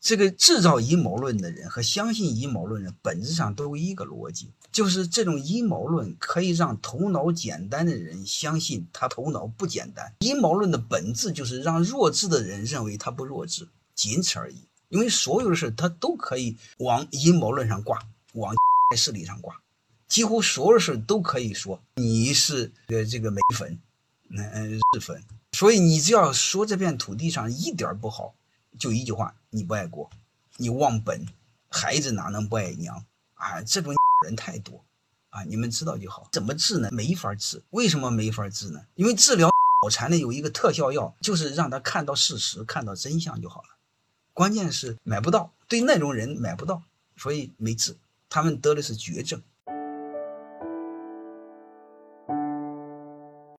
这个制造阴谋论的人和相信阴谋论的人本质上都有一个逻辑，就是这种阴谋论可以让头脑简单的人相信他头脑不简单。阴谋论的本质就是让弱智的人认为他不弱智，仅此而已。因为所有的事他都可以往阴谋论上挂，往势力上挂，几乎所有事都可以说你是呃这个煤粉，嗯日粉。所以你只要说这片土地上一点不好。就一句话，你不爱国，你忘本，孩子哪能不爱娘啊？这种 人太多啊！你们知道就好。怎么治呢？没法治。为什么没法治呢？因为治疗脑残的有一个特效药，就是让他看到事实，看到真相就好了。关键是买不到，对那种人买不到，所以没治。他们得的是绝症。